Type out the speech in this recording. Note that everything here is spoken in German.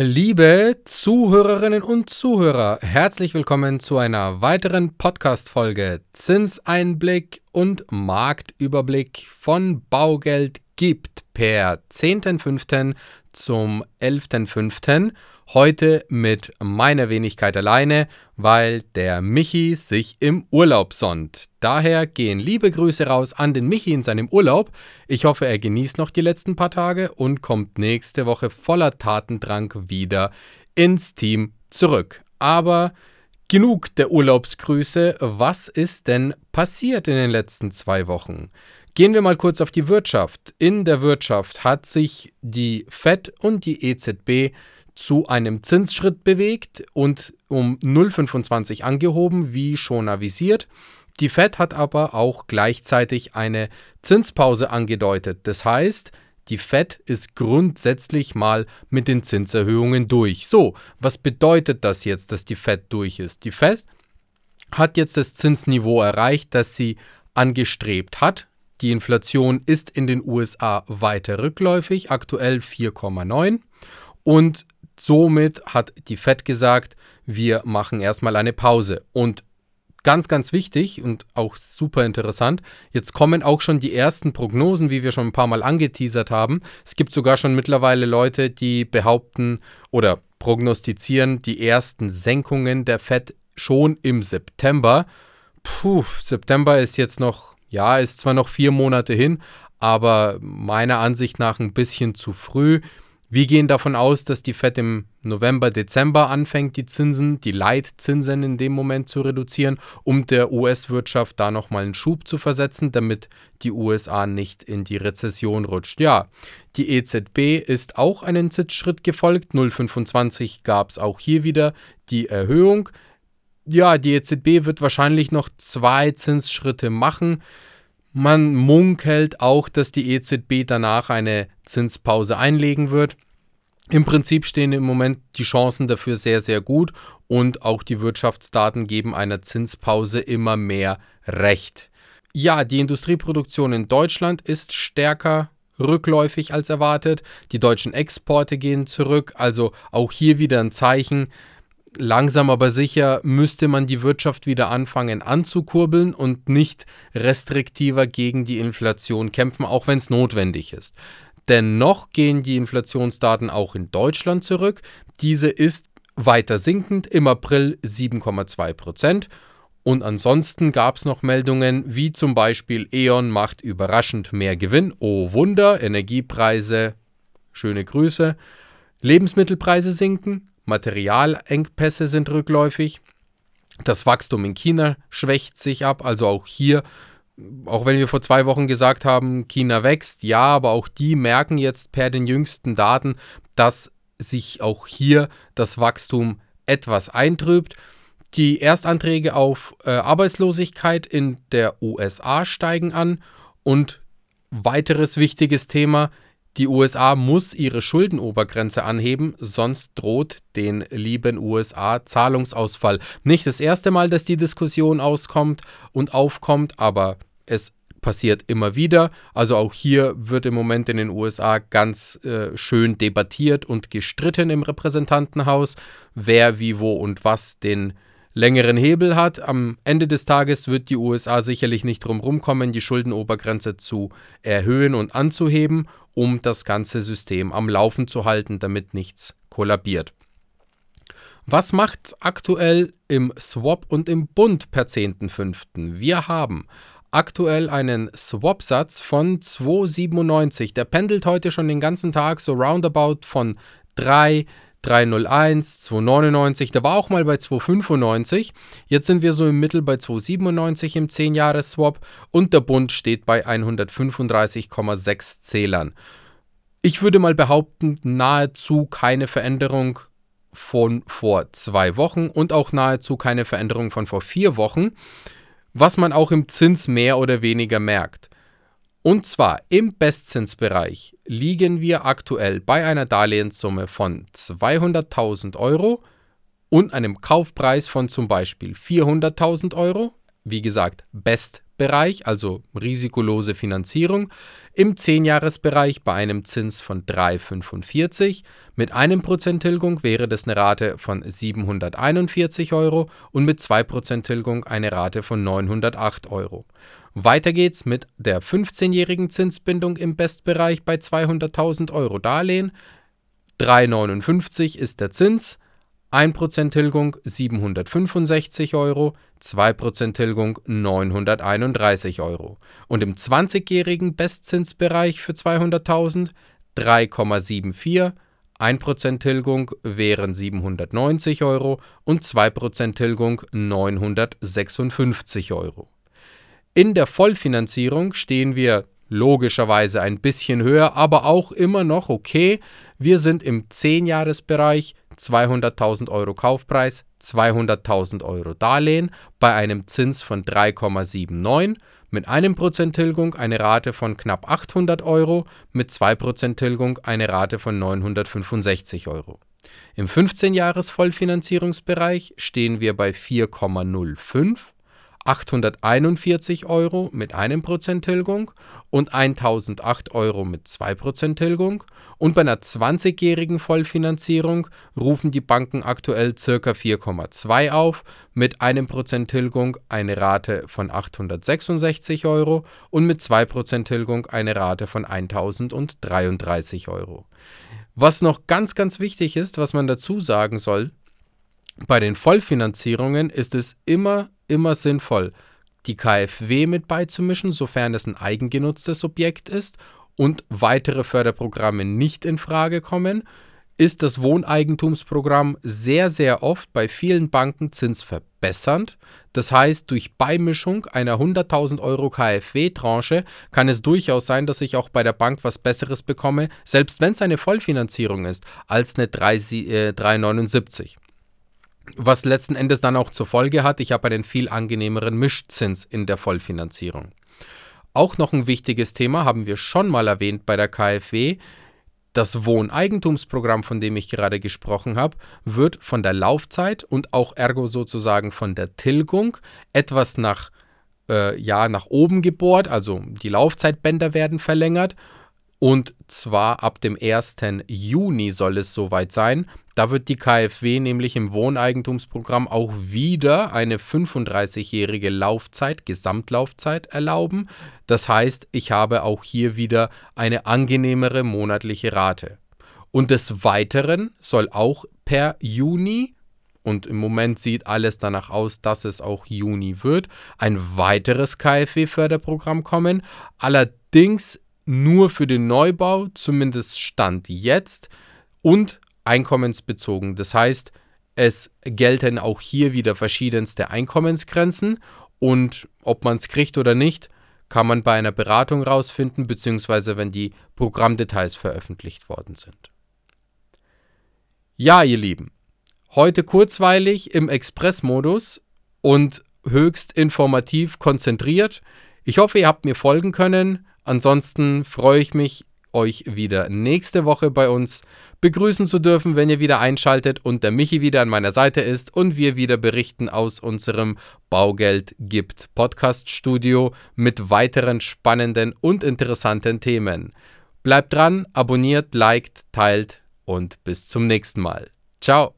Liebe Zuhörerinnen und Zuhörer, herzlich willkommen zu einer weiteren Podcast-Folge Zinseinblick und Marktüberblick von Baugeld gibt per 10.05. zum 11.05. Heute mit meiner Wenigkeit alleine, weil der Michi sich im Urlaub sonnt. Daher gehen liebe Grüße raus an den Michi in seinem Urlaub. Ich hoffe, er genießt noch die letzten paar Tage und kommt nächste Woche voller Tatendrang wieder ins Team zurück. Aber genug der Urlaubsgrüße. Was ist denn passiert in den letzten zwei Wochen? Gehen wir mal kurz auf die Wirtschaft. In der Wirtschaft hat sich die Fed und die EZB zu einem Zinsschritt bewegt und um 0,25 angehoben, wie schon avisiert. Die Fed hat aber auch gleichzeitig eine Zinspause angedeutet. Das heißt, die Fed ist grundsätzlich mal mit den Zinserhöhungen durch. So, was bedeutet das jetzt, dass die Fed durch ist? Die Fed hat jetzt das Zinsniveau erreicht, das sie angestrebt hat. Die Inflation ist in den USA weiter rückläufig, aktuell 4,9. Und Somit hat die Fed gesagt, wir machen erstmal eine Pause. Und ganz, ganz wichtig und auch super interessant, jetzt kommen auch schon die ersten Prognosen, wie wir schon ein paar Mal angeteasert haben. Es gibt sogar schon mittlerweile Leute, die behaupten oder prognostizieren die ersten Senkungen der Fed schon im September. Puh, September ist jetzt noch, ja, ist zwar noch vier Monate hin, aber meiner Ansicht nach ein bisschen zu früh. Wir gehen davon aus, dass die Fed im November, Dezember anfängt, die Zinsen, die Leitzinsen in dem Moment zu reduzieren, um der US-Wirtschaft da nochmal einen Schub zu versetzen, damit die USA nicht in die Rezession rutscht. Ja, die EZB ist auch einen Zinsschritt gefolgt. 0,25 gab es auch hier wieder die Erhöhung. Ja, die EZB wird wahrscheinlich noch zwei Zinsschritte machen. Man munkelt auch, dass die EZB danach eine Zinspause einlegen wird. Im Prinzip stehen im Moment die Chancen dafür sehr, sehr gut und auch die Wirtschaftsdaten geben einer Zinspause immer mehr Recht. Ja, die Industrieproduktion in Deutschland ist stärker rückläufig als erwartet. Die deutschen Exporte gehen zurück, also auch hier wieder ein Zeichen, langsam aber sicher müsste man die Wirtschaft wieder anfangen anzukurbeln und nicht restriktiver gegen die Inflation kämpfen, auch wenn es notwendig ist. Dennoch gehen die Inflationsdaten auch in Deutschland zurück. Diese ist weiter sinkend, im April 7,2 Prozent. Und ansonsten gab es noch Meldungen wie zum Beispiel E.ON macht überraschend mehr Gewinn. Oh Wunder, Energiepreise, schöne Grüße. Lebensmittelpreise sinken, Materialengpässe sind rückläufig. Das Wachstum in China schwächt sich ab, also auch hier, auch wenn wir vor zwei Wochen gesagt haben, China wächst, ja, aber auch die merken jetzt per den jüngsten Daten, dass sich auch hier das Wachstum etwas eintrübt. Die Erstanträge auf äh, Arbeitslosigkeit in der USA steigen an und weiteres wichtiges Thema, die USA muss ihre Schuldenobergrenze anheben, sonst droht den lieben USA Zahlungsausfall. Nicht das erste Mal, dass die Diskussion auskommt und aufkommt, aber es passiert immer wieder. Also auch hier wird im Moment in den USA ganz äh, schön debattiert und gestritten im Repräsentantenhaus, wer wie wo und was den längeren Hebel hat. Am Ende des Tages wird die USA sicherlich nicht drum rumkommen, die Schuldenobergrenze zu erhöhen und anzuheben, um das ganze System am Laufen zu halten, damit nichts kollabiert. Was macht's aktuell im Swap und im Bund per 10.05.? Wir haben aktuell einen Swap-Satz von 2,97. Der pendelt heute schon den ganzen Tag so roundabout von 3 301, 299, der war auch mal bei 295. Jetzt sind wir so im Mittel bei 297 im 10-Jahres-Swap und der Bund steht bei 135,6 Zählern. Ich würde mal behaupten, nahezu keine Veränderung von vor zwei Wochen und auch nahezu keine Veränderung von vor vier Wochen, was man auch im Zins mehr oder weniger merkt. Und zwar im Bestzinsbereich liegen wir aktuell bei einer Darlehenssumme von 200.000 Euro und einem Kaufpreis von zum Beispiel 400.000 Euro. Wie gesagt, Best Bereich, also risikolose Finanzierung, im 10-Jahres-Bereich bei einem Zins von 3,45. Mit einem Prozent Tilgung wäre das eine Rate von 741 Euro und mit 2% Tilgung eine Rate von 908 Euro. Weiter geht's mit der 15-jährigen Zinsbindung im Bestbereich bei 200.000 Euro Darlehen. 3,59 ist der Zins, 1% Tilgung 765 Euro, 2% Tilgung 931 Euro. Und im 20-jährigen Bestzinsbereich für 200.000 3,74, 1% Tilgung wären 790 Euro und 2% Tilgung 956 Euro. In der Vollfinanzierung stehen wir logischerweise ein bisschen höher, aber auch immer noch okay. Wir sind im 10-Jahres-Bereich 200.000 Euro Kaufpreis, 200.000 Euro Darlehen bei einem Zins von 3,79, mit einem Prozent Tilgung eine Rate von knapp 800 Euro, mit 2% Tilgung eine Rate von 965 Euro. Im 15-Jahres-Vollfinanzierungsbereich stehen wir bei 4,05 841 Euro mit 1% Tilgung und 1008 Euro mit 2% Tilgung. Und bei einer 20-jährigen Vollfinanzierung rufen die Banken aktuell ca. 4,2 auf, mit 1% Tilgung eine Rate von 866 Euro und mit 2% Tilgung eine Rate von 1033 Euro. Was noch ganz, ganz wichtig ist, was man dazu sagen soll, bei den Vollfinanzierungen ist es immer immer sinnvoll, die KfW mit beizumischen, sofern es ein eigengenutztes Objekt ist und weitere Förderprogramme nicht in Frage kommen, ist das Wohneigentumsprogramm sehr, sehr oft bei vielen Banken zinsverbessernd. Das heißt, durch Beimischung einer 100.000 Euro KfW-Tranche kann es durchaus sein, dass ich auch bei der Bank was Besseres bekomme, selbst wenn es eine Vollfinanzierung ist, als eine 3,79 was letzten Endes dann auch zur Folge hat, ich habe einen viel angenehmeren Mischzins in der Vollfinanzierung. Auch noch ein wichtiges Thema haben wir schon mal erwähnt bei der KfW. Das Wohneigentumsprogramm, von dem ich gerade gesprochen habe, wird von der Laufzeit und auch ergo sozusagen von der Tilgung etwas nach, äh, ja, nach oben gebohrt. Also die Laufzeitbänder werden verlängert und zwar ab dem 1. Juni soll es soweit sein. Da wird die KfW nämlich im Wohneigentumsprogramm auch wieder eine 35-jährige Laufzeit, Gesamtlaufzeit erlauben. Das heißt, ich habe auch hier wieder eine angenehmere monatliche Rate. Und des Weiteren soll auch per Juni und im Moment sieht alles danach aus, dass es auch Juni wird, ein weiteres KfW-Förderprogramm kommen. Allerdings nur für den Neubau, zumindest Stand jetzt, und einkommensbezogen. Das heißt, es gelten auch hier wieder verschiedenste Einkommensgrenzen und ob man es kriegt oder nicht, kann man bei einer Beratung rausfinden, beziehungsweise wenn die Programmdetails veröffentlicht worden sind. Ja, ihr Lieben, heute kurzweilig im Express-Modus und höchst informativ konzentriert. Ich hoffe, ihr habt mir folgen können. Ansonsten freue ich mich, euch wieder nächste Woche bei uns begrüßen zu dürfen, wenn ihr wieder einschaltet und der Michi wieder an meiner Seite ist und wir wieder berichten aus unserem Baugeld gibt Podcast Studio mit weiteren spannenden und interessanten Themen. Bleibt dran, abonniert, liked, teilt und bis zum nächsten Mal. Ciao.